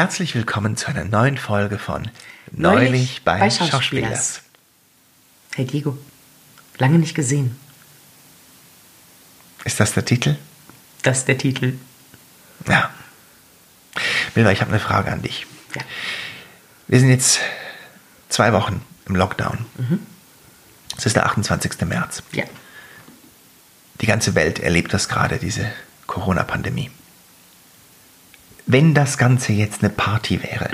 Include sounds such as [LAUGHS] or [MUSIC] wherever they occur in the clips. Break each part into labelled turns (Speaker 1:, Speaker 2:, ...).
Speaker 1: Herzlich willkommen zu einer neuen Folge von Neulich, bei, Schauspielers.
Speaker 2: Hey Diego, lange nicht gesehen.
Speaker 1: Ist das der Titel?
Speaker 2: Das ist der Titel.
Speaker 1: Ja. Milva, ich habe eine Frage an dich.
Speaker 2: Ja.
Speaker 1: Wir sind jetzt zwei Wochen im Lockdown. Es ist der 28. März.
Speaker 2: Ja.
Speaker 1: Die ganze Welt erlebt das gerade, diese Corona-Pandemie. Wenn das Ganze jetzt eine Party wäre,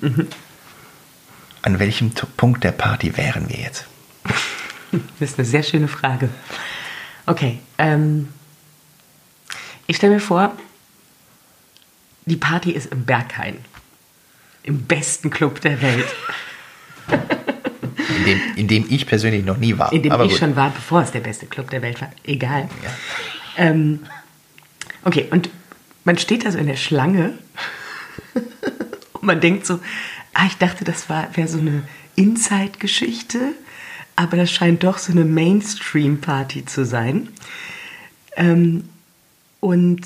Speaker 1: [LAUGHS] an welchem Punkt der Party wären wir jetzt? [LAUGHS]
Speaker 2: Das ist eine sehr schöne Frage. Okay, ähm, ich stelle mir vor, die Party ist im Berghain. Im besten Club der Welt.
Speaker 1: In dem, in dem ich persönlich noch nie war.
Speaker 2: In dem
Speaker 1: Aber
Speaker 2: ich
Speaker 1: gut.
Speaker 2: schon war, bevor es der beste Club der Welt war. Egal.
Speaker 1: Ja.
Speaker 2: Ähm, okay, und man steht da so in der Schlange und man denkt so, ah, ich dachte, das wäre so eine Inside-Geschichte, aber das scheint doch so eine Mainstream-Party zu sein. Ähm, und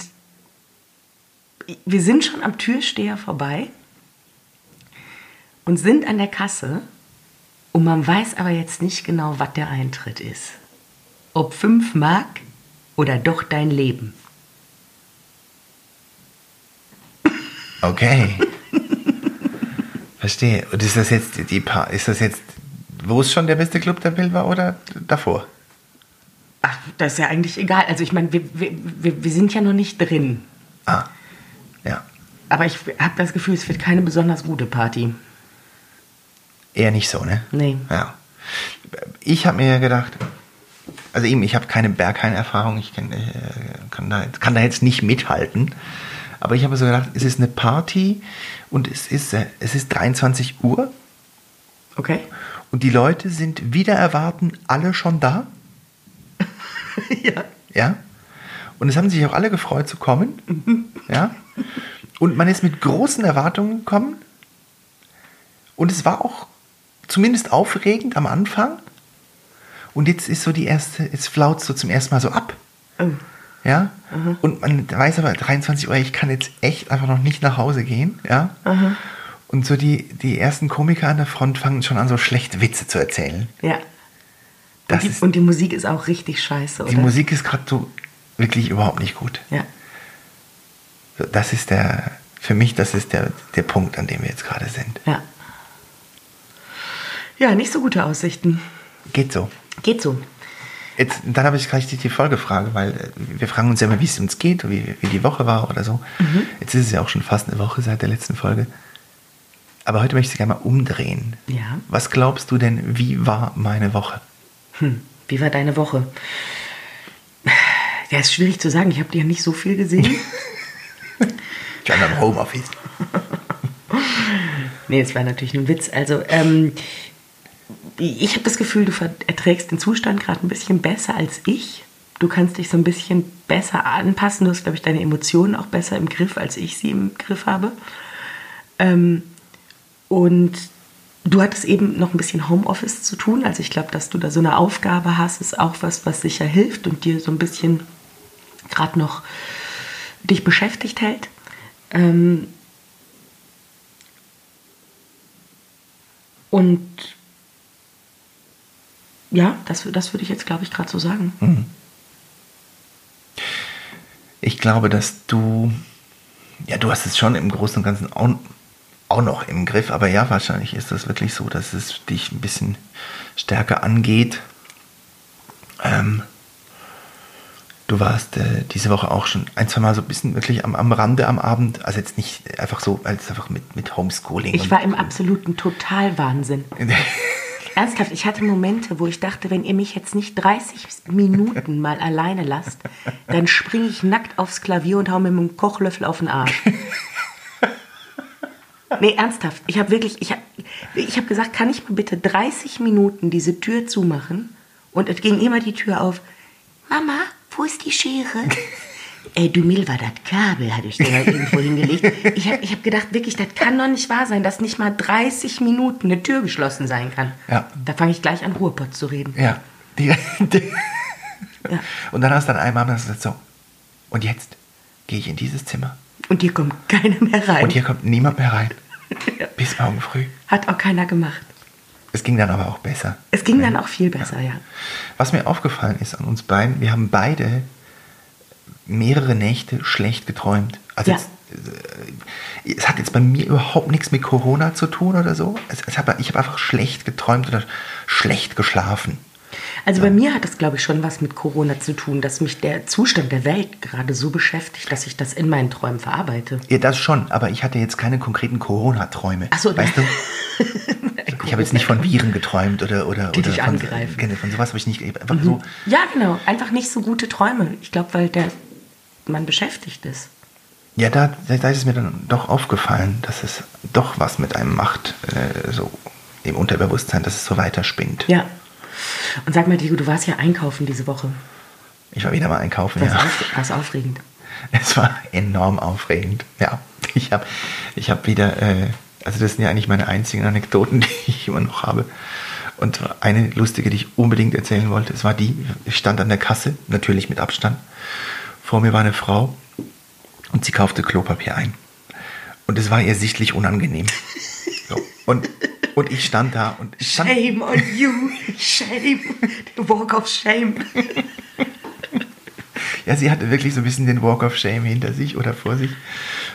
Speaker 2: wir sind schon am Türsteher vorbei und sind an der Kasse und man weiß aber jetzt nicht genau, was der Eintritt ist. Ob 5 Mark oder doch dein Leben.
Speaker 1: Okay. Verstehe. Und ist das jetzt die pa ist das jetzt, wo es schon der beste Club der Welt war oder davor?
Speaker 2: Ach, das ist ja eigentlich egal. Also ich meine, wir, wir, wir sind ja noch nicht drin.
Speaker 1: Ah. Ja.
Speaker 2: Aber ich habe das Gefühl, es wird keine besonders gute Party.
Speaker 1: Eher nicht so, ne?
Speaker 2: Nee.
Speaker 1: Ja. Ich habe mir gedacht, also eben, ich habe keine Berghain-Erfahrung, ich kann, äh, kann, da, kann da jetzt nicht mithalten. Aber ich habe so gedacht, es ist eine Party und es ist, äh, es ist 23 Uhr
Speaker 2: Okay?
Speaker 1: und die Leute sind wieder erwarten alle schon da. [LAUGHS]
Speaker 2: ja.
Speaker 1: Ja. Und es haben sich auch alle gefreut zu kommen. [LAUGHS] Ja. Und man ist mit großen Erwartungen gekommen. Und es war auch zumindest aufregend am Anfang. Und jetzt ist so die erste, jetzt flaut so zum ersten Mal so ab.
Speaker 2: Oh.
Speaker 1: Ja. Und man weiß aber, 23 Uhr, ich kann jetzt echt einfach noch nicht nach Hause gehen. Ja. Und so die, die ersten Komiker an der Front fangen schon an, so schlechte Witze zu erzählen.
Speaker 2: Ja.
Speaker 1: Das
Speaker 2: Und die,
Speaker 1: ist-
Speaker 2: und die Musik ist auch richtig scheiße, oder?
Speaker 1: Die Musik ist gerade so wirklich überhaupt nicht gut.
Speaker 2: Ja.
Speaker 1: So, Das ist der, für mich, das ist der, der Punkt, an dem wir jetzt gerade sind.
Speaker 2: Ja. Ja, nicht so gute Aussichten.
Speaker 1: Geht so.
Speaker 2: Geht so.
Speaker 1: Jetzt, dann habe ich gleich die, Folgefrage, weil äh, wir fragen uns ja immer, wie es uns geht, wie, wie die Woche war oder so. Jetzt ist es ja auch schon fast eine Woche seit der letzten Folge. Aber heute möchte ich gerne mal umdrehen.
Speaker 2: Ja.
Speaker 1: Was glaubst du denn, wie war meine Woche?
Speaker 2: Hm. Wie war deine Woche? Ja, ist schwierig zu sagen. Ich habe dir ja nicht so viel gesehen. [LAUGHS]
Speaker 1: Ich war im Homeoffice. [LAUGHS]
Speaker 2: Nee, es war natürlich ein Witz. Also, ähm, ich habe das Gefühl, du erträgst den Zustand gerade ein bisschen besser als ich. Du kannst dich so ein bisschen besser anpassen. Du hast, glaube ich, deine Emotionen auch besser im Griff, als ich sie im Griff habe. Ähm, und du hattest eben noch ein bisschen Homeoffice zu tun. Also ich glaube, dass du da so eine Aufgabe hast, ist auch was, was sicher hilft und dir so ein bisschen gerade noch dich beschäftigt hält. Ähm, Und ja, das, das würde ich jetzt, glaube ich, gerade so sagen.
Speaker 1: Ich glaube, dass du, ja, du hast es schon im Großen und Ganzen auch, auch noch im Griff, aber ja, wahrscheinlich ist das wirklich so, dass es dich ein bisschen stärker angeht. Ähm, du warst äh, diese Woche auch schon ein, zwei Mal so ein bisschen wirklich am, am Rande am Abend, also jetzt nicht einfach so, als einfach mit, mit Homeschooling.
Speaker 2: Ich war im absoluten Totalwahnsinn. [LAUGHS] Ernsthaft, ich hatte Momente, wo ich dachte, wenn ihr mich jetzt nicht 30 Minuten mal alleine lasst, dann springe ich nackt aufs Klavier und hau mir mit dem Kochlöffel auf den Arsch. Nee, ernsthaft. Ich habe wirklich, ich habe ich hab gesagt, kann ich mal bitte 30 Minuten diese Tür zumachen? Und es ging immer die Tür auf. Mama, wo ist die Schere? Ey, du Milva, das Kabel hatte ich dir da irgendwo hingelegt. Ich habe ich hab gedacht, wirklich, das kann doch nicht wahr sein, dass nicht mal 30 Minuten eine Tür geschlossen sein kann.
Speaker 1: Ja.
Speaker 2: Da fange ich gleich an, Ruhrpott zu reden.
Speaker 1: Ja. Die, die,
Speaker 2: Ja.
Speaker 1: Und dann hast du dann einmal gesagt, so, und jetzt gehe ich in dieses Zimmer
Speaker 2: Und hier kommt keiner mehr rein.
Speaker 1: Und hier kommt niemand mehr rein.
Speaker 2: Ja.
Speaker 1: Bis morgen früh.
Speaker 2: Hat auch keiner gemacht.
Speaker 1: Es ging dann aber auch besser.
Speaker 2: Es ging dann auch viel besser, ja.
Speaker 1: Was mir aufgefallen ist an uns beiden, wir haben beide mehrere Nächte schlecht geträumt. Also
Speaker 2: Ja.
Speaker 1: jetzt, äh, es hat jetzt bei mir überhaupt nichts mit Corona zu tun oder so. Es, es hat, ich habe einfach schlecht geträumt oder schlecht geschlafen.
Speaker 2: Also bei mir hat das, glaube ich, schon was mit Corona zu tun, dass mich der Zustand der Welt gerade so beschäftigt, dass ich das in meinen Träumen verarbeite.
Speaker 1: Ja, das schon, aber ich hatte jetzt keine konkreten Corona-Träume.
Speaker 2: Ach so,
Speaker 1: weißt du? [LAUGHS] Ich habe jetzt nicht von Viren geträumt oder oder
Speaker 2: Die
Speaker 1: oder
Speaker 2: dich
Speaker 1: von,
Speaker 2: angreifen.
Speaker 1: genau, von sowas habe ich nicht einfach so.
Speaker 2: Ja, genau. Einfach nicht so gute Träume. Ich glaube, weil der man beschäftigt ist.
Speaker 1: Ja, da, da ist es mir dann doch aufgefallen, dass es doch was mit einem macht, äh, so im Unterbewusstsein, dass es so weiterspinnt.
Speaker 2: Ja. Und sag mal, Diego, du warst ja einkaufen diese Woche.
Speaker 1: Ich war wieder mal einkaufen,
Speaker 2: Was
Speaker 1: ja.
Speaker 2: auf, war's aufregend. [LAUGHS]
Speaker 1: Es war enorm aufregend. Ja, ich habe ich hab wieder, äh, also das sind ja eigentlich meine einzigen Anekdoten, [LAUGHS] die ich immer noch habe. Und eine lustige, die ich unbedingt erzählen wollte, es war die, ich stand an der Kasse, natürlich mit Abstand. Vor mir war eine Frau und sie kaufte Klopapier ein. Und es war ihr sichtlich unangenehm. So. Und, und ich stand da und ich stand,
Speaker 2: Shame on you. Shame. The walk of shame. [LAUGHS]
Speaker 1: Ja, sie hatte wirklich so ein bisschen den Walk of Shame hinter sich oder vor sich.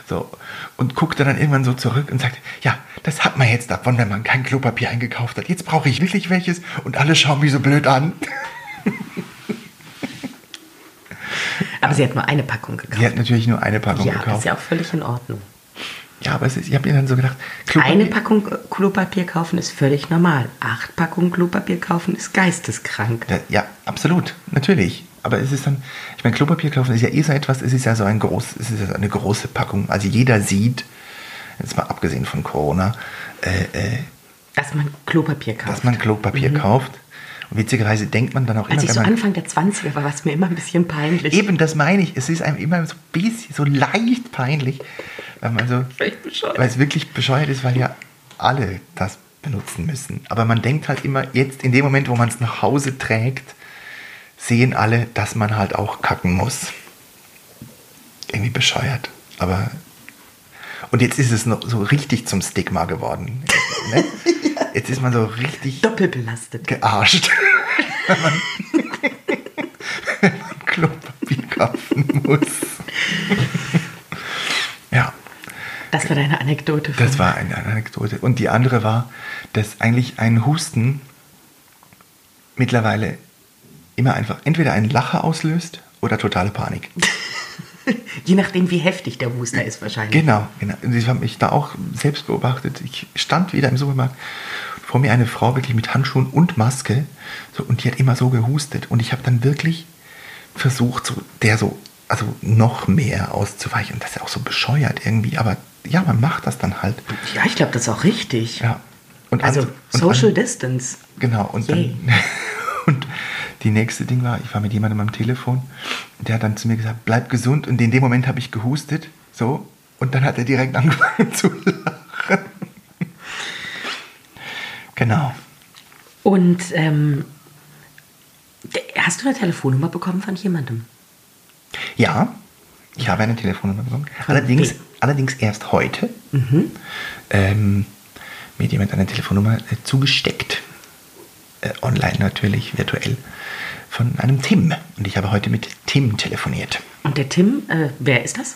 Speaker 1: So. Und guckte dann irgendwann so zurück und sagte, ja, das hat man jetzt davon, wenn man kein Klopapier eingekauft hat. Jetzt brauche ich wirklich welches und alle schauen mich so blöd an.
Speaker 2: Aber sie hat nur eine Packung gekauft.
Speaker 1: Sie hat natürlich nur eine Packung
Speaker 2: ja,
Speaker 1: gekauft.
Speaker 2: ist ja auch völlig in Ordnung.
Speaker 1: Ja, aber es ist, ich habe mir dann so gedacht, Klopapier,
Speaker 2: Eine Packung Klopapier kaufen ist völlig normal. Acht Packungen Klopapier kaufen ist geisteskrank.
Speaker 1: Ja, absolut, natürlich. Aber es ist dann, ich meine, Klopapier kaufen ist ja eh so etwas, es ist ja so ein groß, es ist ja eine große Packung. Also jeder sieht, jetzt mal abgesehen von Corona, äh, äh,
Speaker 2: Dass man Klopapier kauft.
Speaker 1: dass man Klopapier kauft. Und witzigerweise denkt man dann auch
Speaker 2: Als
Speaker 1: immer,
Speaker 2: ich so
Speaker 1: man,
Speaker 2: Anfang der 20er war, war es mir immer ein bisschen peinlich.
Speaker 1: Eben, das meine ich. Es ist einem immer so ein bisschen, so leicht peinlich, weil man so, weil es wirklich bescheuert ist, weil ja alle das benutzen müssen. Aber man denkt halt immer, jetzt in dem Moment, wo man es nach Hause trägt, sehen alle, dass man halt auch kacken muss. Irgendwie bescheuert. Aber und jetzt ist es noch so richtig zum Stigma geworden. Ne? [LAUGHS] Jetzt ist man so richtig
Speaker 2: Doppelbelastet.
Speaker 1: gearscht, wenn [LAUGHS] man, wenn man Klopapier kaufen muss. ja,
Speaker 2: Das war deine Anekdote.
Speaker 1: Das war eine Anekdote. Und die andere war, dass eigentlich ein Husten mittlerweile immer einfach entweder einen Lacher auslöst oder totale Panik. [LAUGHS]
Speaker 2: Je nachdem, wie heftig der Huster ist wahrscheinlich.
Speaker 1: Genau, genau. Und ich habe mich da auch selbst beobachtet. Ich stand wieder im Supermarkt. Vor mir eine Frau wirklich mit Handschuhen und Maske. So, und die hat immer so gehustet. Und ich habe dann wirklich versucht, so, der so, also noch mehr auszuweichen. Und das ist ja auch so bescheuert irgendwie. Aber ja, man macht das dann halt.
Speaker 2: Ja, ich glaube, das ist auch richtig.
Speaker 1: Ja. Und
Speaker 2: Also
Speaker 1: an- und
Speaker 2: Social
Speaker 1: an-
Speaker 2: Distance.
Speaker 1: Genau, und
Speaker 2: Yay.
Speaker 1: dann. [LAUGHS] Und die nächste Ding war, ich war mit jemandem am Telefon, der hat dann zu mir gesagt, bleib gesund. Und in dem Moment habe ich gehustet, so, und dann hat er direkt angefangen [LAUGHS] zu lachen. Genau.
Speaker 2: Und ähm, hast du eine Telefonnummer bekommen von jemandem?
Speaker 1: Ja, ich habe eine Telefonnummer bekommen. Allerdings, allerdings erst heute. Ähm, mir jemand eine Telefonnummer äh, zugesteckt. Äh, online natürlich, virtuell. Von einem Tim. Und ich habe heute mit Tim telefoniert.
Speaker 2: Und der Tim, äh, wer ist das?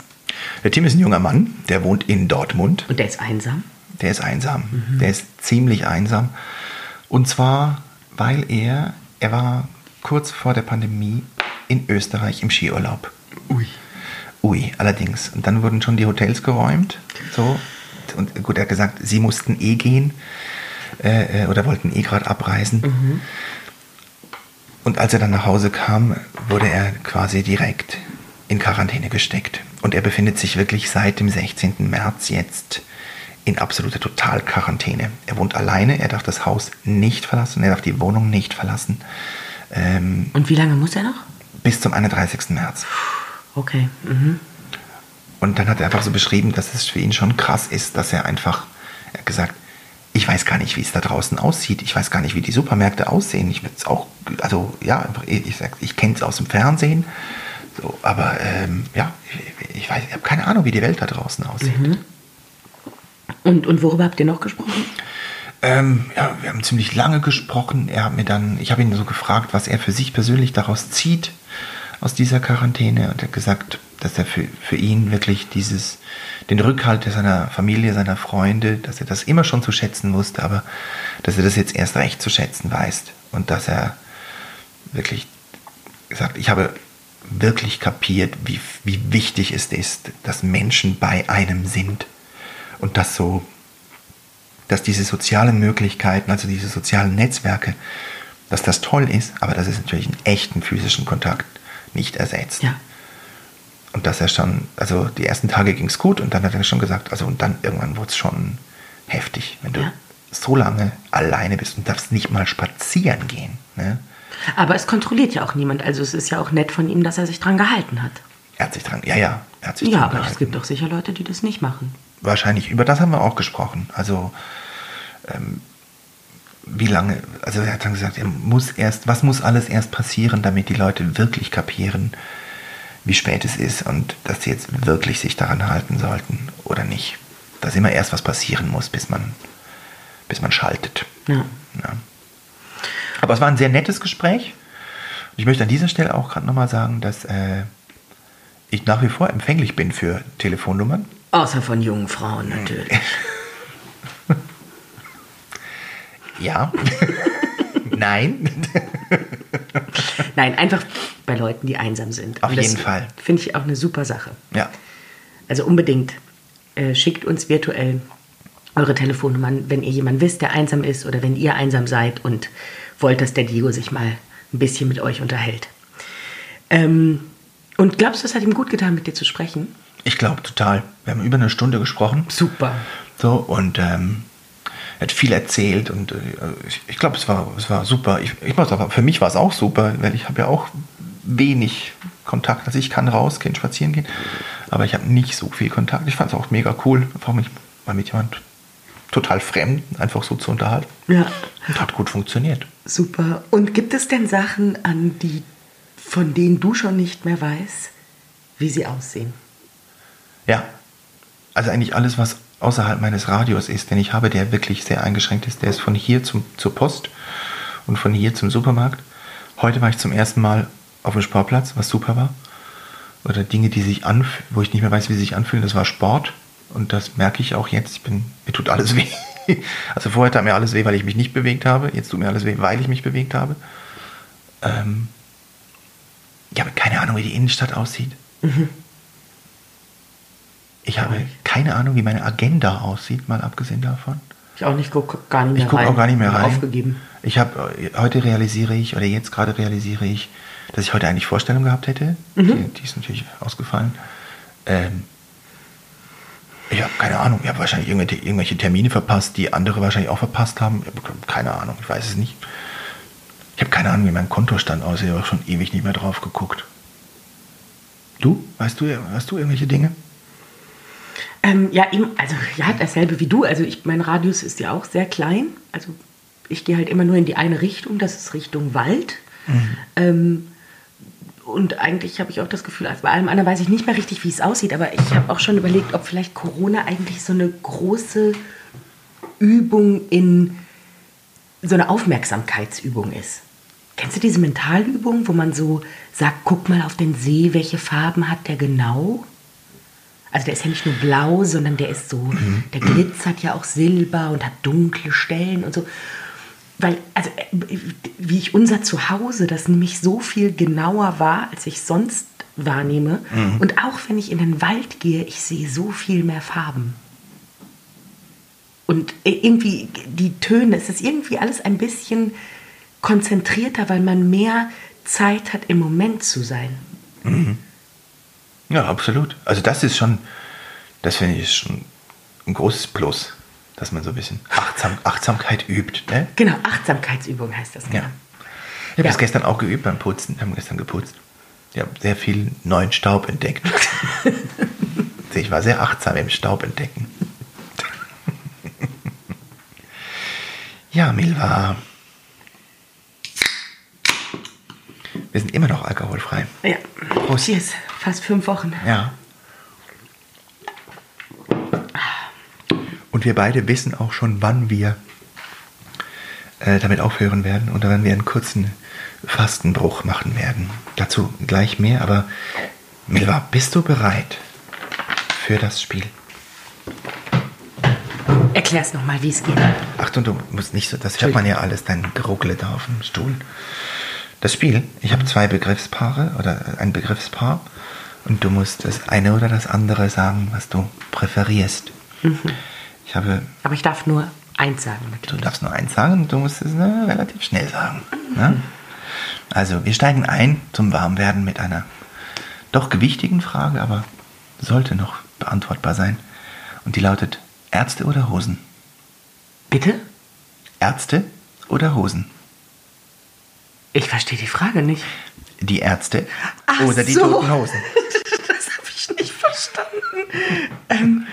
Speaker 1: Der Tim ist ein junger Mann, der wohnt in Dortmund.
Speaker 2: Und der ist einsam.
Speaker 1: Der ist einsam. Der ist ziemlich einsam. Und zwar, weil er, er war kurz vor der Pandemie in Österreich im Skiurlaub.
Speaker 2: Ui.
Speaker 1: Ui, allerdings. Und dann wurden schon die Hotels geräumt. So. Und gut, er hat gesagt, sie mussten eh gehen. Äh, äh, oder wollten eh gerade abreisen. Und als er dann nach Hause kam, wurde er quasi direkt in Quarantäne gesteckt. Und er befindet sich wirklich seit dem 16. März jetzt in absoluter Totalquarantäne. Er wohnt alleine, er darf das Haus nicht verlassen, er darf die Wohnung nicht verlassen. Ähm,
Speaker 2: Und wie lange muss er noch?
Speaker 1: bis zum 31. März.
Speaker 2: Okay. Mhm.
Speaker 1: Und dann hat er einfach so beschrieben, dass es für ihn schon krass ist, dass er einfach, er hat gesagt, ich weiß gar nicht, wie es da draußen aussieht. Ich weiß gar nicht, wie die Supermärkte aussehen. Ich würde es auch, also ja, einfach, ich sag, ich kenne es aus dem Fernsehen. So, aber ähm, ja, ich, ich weiß, ich habe keine Ahnung, wie die Welt da draußen aussieht.
Speaker 2: Mhm. Und, und worüber habt ihr noch gesprochen?
Speaker 1: Ähm, ja, wir haben ziemlich lange gesprochen. Er hat mir dann, ich habe ihn so gefragt, was er für sich persönlich daraus zieht aus dieser Quarantäne und er hat gesagt, dass er für, für ihn wirklich dieses, den Rückhalt seiner Familie, seiner Freunde, dass er das immer schon zu schätzen wusste, aber dass er das jetzt erst recht zu schätzen weiß und dass er wirklich gesagt, ich habe wirklich kapiert, wie, wie wichtig es ist, dass Menschen bei einem sind und dass so dass diese sozialen Möglichkeiten, also diese sozialen Netzwerke, dass das toll ist, aber dass es natürlich einen echten physischen Kontakt nicht ersetzt.
Speaker 2: Ja.
Speaker 1: Und dass er schon, also die ersten Tage ging es gut und dann hat er schon gesagt, also und dann irgendwann wurde es schon heftig, wenn du
Speaker 2: Ja.
Speaker 1: so lange alleine bist und darfst nicht mal spazieren gehen. Ne?
Speaker 2: Aber es kontrolliert ja auch niemand. Also es ist ja auch nett von ihm, dass er sich dran gehalten hat.
Speaker 1: Er hat sich dran, ja, ja, er hat sich
Speaker 2: Ja,
Speaker 1: dran
Speaker 2: aber es
Speaker 1: gehalten.
Speaker 2: gibt doch sicher Leute, die das nicht machen.
Speaker 1: Wahrscheinlich, über das haben wir auch gesprochen. Also, ähm, wie lange, also er hat dann gesagt, er muss erst, was muss alles erst passieren, damit die Leute wirklich kapieren, wie spät es ist und dass sie jetzt wirklich sich daran halten sollten oder nicht. Dass immer erst was passieren muss, bis man, bis man schaltet.
Speaker 2: Ja.
Speaker 1: Ja. Aber es war ein sehr nettes Gespräch. Ich möchte an dieser Stelle auch gerade nochmal sagen, dass äh, ich nach wie vor empfänglich bin für Telefonnummern.
Speaker 2: Außer von jungen Frauen natürlich. [LAUGHS]
Speaker 1: Ja. [LAUGHS] Nein. [LAUGHS] [LAUGHS]
Speaker 2: Nein, einfach bei Leuten, die einsam sind.
Speaker 1: Auf jeden Fall.
Speaker 2: Finde ich auch eine super Sache.
Speaker 1: ja.
Speaker 2: Also unbedingt äh, schickt uns virtuell eure Telefonnummern, wenn ihr jemanden wisst, der einsam ist oder wenn ihr einsam seid und wollt, dass der Diego sich mal ein bisschen mit euch unterhält. Ähm, und glaubst du, es hat ihm gut getan, mit dir zu sprechen?
Speaker 1: Ich glaube total. Wir haben über eine Stunde gesprochen.
Speaker 2: Super.
Speaker 1: So, und ähm, er hat viel erzählt und äh, ich, ich glaube, es war, es war super. Ich, ich muss aber, für mich war es auch super, weil ich habe ja auch wenig Kontakt. Also ich kann rausgehen, spazieren gehen, aber ich habe nicht so viel Kontakt. Ich fand es auch mega cool, einfach mich mal mit jemand total fremd einfach so zu unterhalten.
Speaker 2: Ja,
Speaker 1: Und hat gut funktioniert.
Speaker 2: super. Und gibt es denn Sachen, an die, von denen du schon nicht mehr weißt, wie sie aussehen?
Speaker 1: Ja. Also eigentlich alles, was außerhalb meines Radios ist, den ich habe, der wirklich sehr eingeschränkt ist, der ist von hier zum, zur Post und von hier zum Supermarkt. Heute war ich zum ersten Mal auf dem Sportplatz, was super war. Oder Dinge, die sich anf wo ich nicht mehr weiß, wie sie sich anfühlen, das war Sport. Und das merke ich auch jetzt. Ich bin, mir tut alles [LAUGHS] weh. Also vorher tat mir alles weh, weil ich mich nicht bewegt habe. Jetzt tut mir alles weh, weil ich mich bewegt habe. Ähm, ich habe keine Ahnung, wie die Innenstadt aussieht. Ich habe keine Ahnung, wie meine Agenda aussieht, mal abgesehen davon.
Speaker 2: Ich auch nicht, gucke gar nicht mehr
Speaker 1: Ich gucke
Speaker 2: rein.
Speaker 1: auch gar nicht mehr rein.
Speaker 2: Aufgegeben.
Speaker 1: Ich habe heute realisiere ich oder jetzt gerade realisiere ich, dass ich heute eigentlich Vorstellung gehabt hätte. Die, die ist natürlich ausgefallen. Ähm, ich habe keine Ahnung. Ich habe wahrscheinlich irgendwelche, irgendwelche Termine verpasst, die andere wahrscheinlich auch verpasst haben. Ich hab keine Ahnung. Ich weiß es nicht. Ich habe keine Ahnung, wie mein Kontostand aussieht. Ich habe schon ewig nicht mehr drauf geguckt. Du? Weißt du, hast du irgendwelche Dinge?
Speaker 2: Ähm, ja, eben, also ja, dasselbe wie du. Also ich, mein Radius ist ja auch sehr klein. Also ich gehe halt immer nur in die eine Richtung, das ist Richtung Wald. Ähm, und eigentlich habe ich auch das Gefühl, also bei allem anderen weiß ich nicht mehr richtig, wie es aussieht, aber ich habe auch schon überlegt, ob vielleicht Corona eigentlich so eine große Übung in so eine Aufmerksamkeitsübung ist. Kennst du diese Mentalübung, wo man so sagt, guck mal auf den See, welche Farben hat der genau? Also der ist ja nicht nur blau, sondern der ist so, der glitzert ja auch silber und hat dunkle Stellen und so. Weil, also wie ich unser Zuhause, das nämlich so viel genauer war, als ich sonst wahrnehme. Und auch wenn ich in den Wald gehe, ich sehe so viel mehr Farben. Und irgendwie die Töne, es ist irgendwie alles ein bisschen konzentrierter, weil man mehr Zeit hat, im Moment zu sein.
Speaker 1: Ja, absolut. Also das ist schon, das finde ich schon ein großes Plus, dass man so ein bisschen Achtsam, Achtsamkeit übt. Ne?
Speaker 2: Genau, Achtsamkeitsübung heißt das.
Speaker 1: Ja.
Speaker 2: genau.
Speaker 1: Ich habe
Speaker 2: Ja.
Speaker 1: das gestern auch geübt beim Putzen. Wir haben gestern geputzt. Ich habe sehr viel neuen Staub entdeckt. [LAUGHS] ich war sehr achtsam im Staub entdecken. ja, Milva. Wir Wir sind immer noch alkoholfrei.
Speaker 2: Ja.
Speaker 1: Prost.
Speaker 2: Cheers. Fast fünf Wochen.
Speaker 1: Ja. Und wir beide wissen auch schon, wann wir äh, damit aufhören werden oder wann wir einen kurzen Fastenbruch machen werden. Dazu gleich mehr, aber Milva, bist du bereit für das Spiel?
Speaker 2: Erklär's nochmal, wie es geht.
Speaker 1: Achtung, du musst nicht so, das hört man ja alles, dein Geruckle da auf dem Stuhl. Das Spiel, ich habe zwei Begriffspaare oder ein Begriffspaar und du musst das eine oder das andere sagen, was du präferierst. Ich habe,
Speaker 2: Aber ich darf nur eins sagen.
Speaker 1: du
Speaker 2: Natürlich.
Speaker 1: darfst nur eins sagen und du musst es ne, relativ schnell sagen. Ne? Also, wir steigen ein zum Warmwerden mit einer doch gewichtigen Frage, aber sollte noch beantwortbar sein. Und die lautet: Ärzte oder Hosen?
Speaker 2: Bitte?
Speaker 1: Ärzte oder Hosen?
Speaker 2: Ich verstehe die Frage nicht.
Speaker 1: Die Ärzte
Speaker 2: Ach
Speaker 1: oder die
Speaker 2: so.
Speaker 1: toten Hosen? [LAUGHS]
Speaker 2: Das habe ich nicht verstanden. ähm,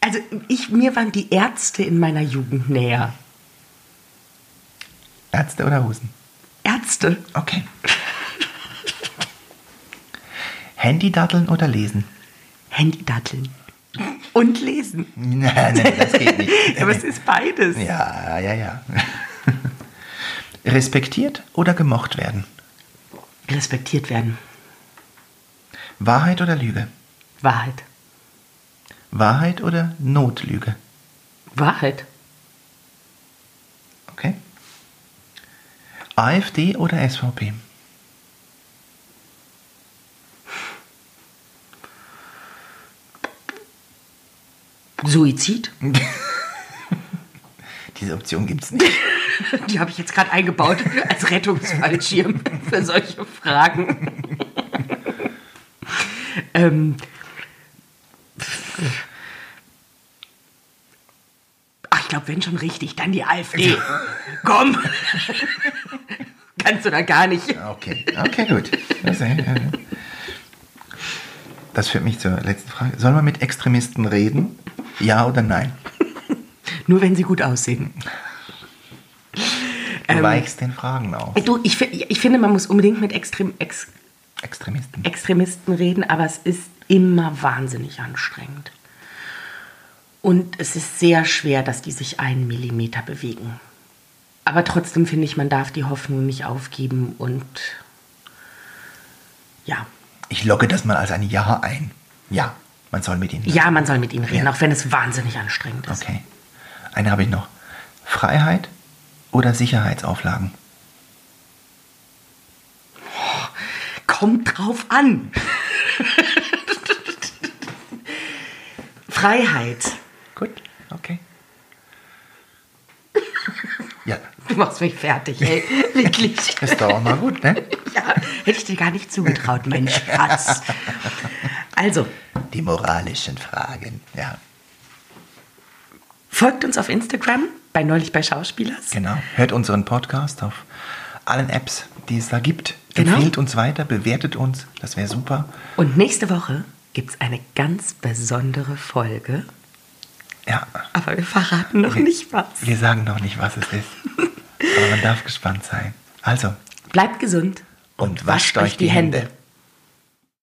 Speaker 2: also ich, mir waren die Ärzte in meiner Jugend näher.
Speaker 1: Ärzte oder Hosen?
Speaker 2: Ärzte?
Speaker 1: Okay. Handy datteln oder lesen?
Speaker 2: Handy datteln. Und lesen. [LAUGHS]
Speaker 1: Nein, nein, das geht nicht. [LAUGHS]
Speaker 2: Aber es ist beides.
Speaker 1: Ja, ja, ja. Respektiert oder gemocht werden?
Speaker 2: Respektiert werden.
Speaker 1: Wahrheit oder Lüge?
Speaker 2: Wahrheit.
Speaker 1: Wahrheit oder Notlüge?
Speaker 2: Wahrheit.
Speaker 1: Okay. AfD oder SVP?
Speaker 2: Suizid? [LAUGHS]
Speaker 1: Diese Option gibt es nicht. [LAUGHS]
Speaker 2: Die habe ich jetzt gerade eingebaut [LAUGHS] als Rettungsfallschirm für solche Fragen. [LAUGHS] ähm, ach, ich glaube, wenn schon richtig, dann die AfD. Komm! Kannst du da gar nicht.
Speaker 1: Okay, okay, gut. Das, äh, das führt mich zur letzten Frage. Soll man mit Extremisten reden? Ja oder nein?
Speaker 2: Nur wenn sie gut aussehen.
Speaker 1: Du
Speaker 2: Ähm,
Speaker 1: weichst den Fragen auf.
Speaker 2: Du, ich, ich finde, man muss unbedingt mit Extrem, Ex,
Speaker 1: Extremisten.
Speaker 2: Extremisten reden, aber es ist immer wahnsinnig anstrengend. Und es ist sehr schwer, dass die sich einen Millimeter bewegen. Aber trotzdem finde ich, man darf die Hoffnung nicht aufgeben und ja,
Speaker 1: Ich logge das mal als ein Ja ein. Ja, man soll mit ihnen.
Speaker 2: ja, man soll mit ihnen reden,
Speaker 1: Ja.
Speaker 2: auch wenn es wahnsinnig anstrengend ist.
Speaker 1: Okay. Eine habe ich noch. Freiheit oder Sicherheitsauflagen?
Speaker 2: Kommt drauf an. Freiheit.
Speaker 1: Gut, okay. Ja,
Speaker 2: Du machst mich fertig, ey. Wirklich.
Speaker 1: ist doch auch mal gut, ne?
Speaker 2: Ja, hätte ich dir gar nicht zugetraut, mein Schatz. Also,
Speaker 1: Die moralischen Fragen, ja.
Speaker 2: folgt uns auf Instagram, bei Neulich bei Schauspielers.
Speaker 1: Genau. Hört unseren Podcast auf allen Apps, die es da gibt.
Speaker 2: Genau.
Speaker 1: Empfehlt uns weiter, bewertet uns, das wäre super.
Speaker 2: Und nächste Woche gibt es eine ganz besondere Folge.
Speaker 1: Ja,
Speaker 2: Aber wir verraten noch nicht was.
Speaker 1: wir sagen noch nicht, was es ist. Aber man darf gespannt sein. Also,
Speaker 2: Bleibt gesund
Speaker 1: und wascht euch die Hände.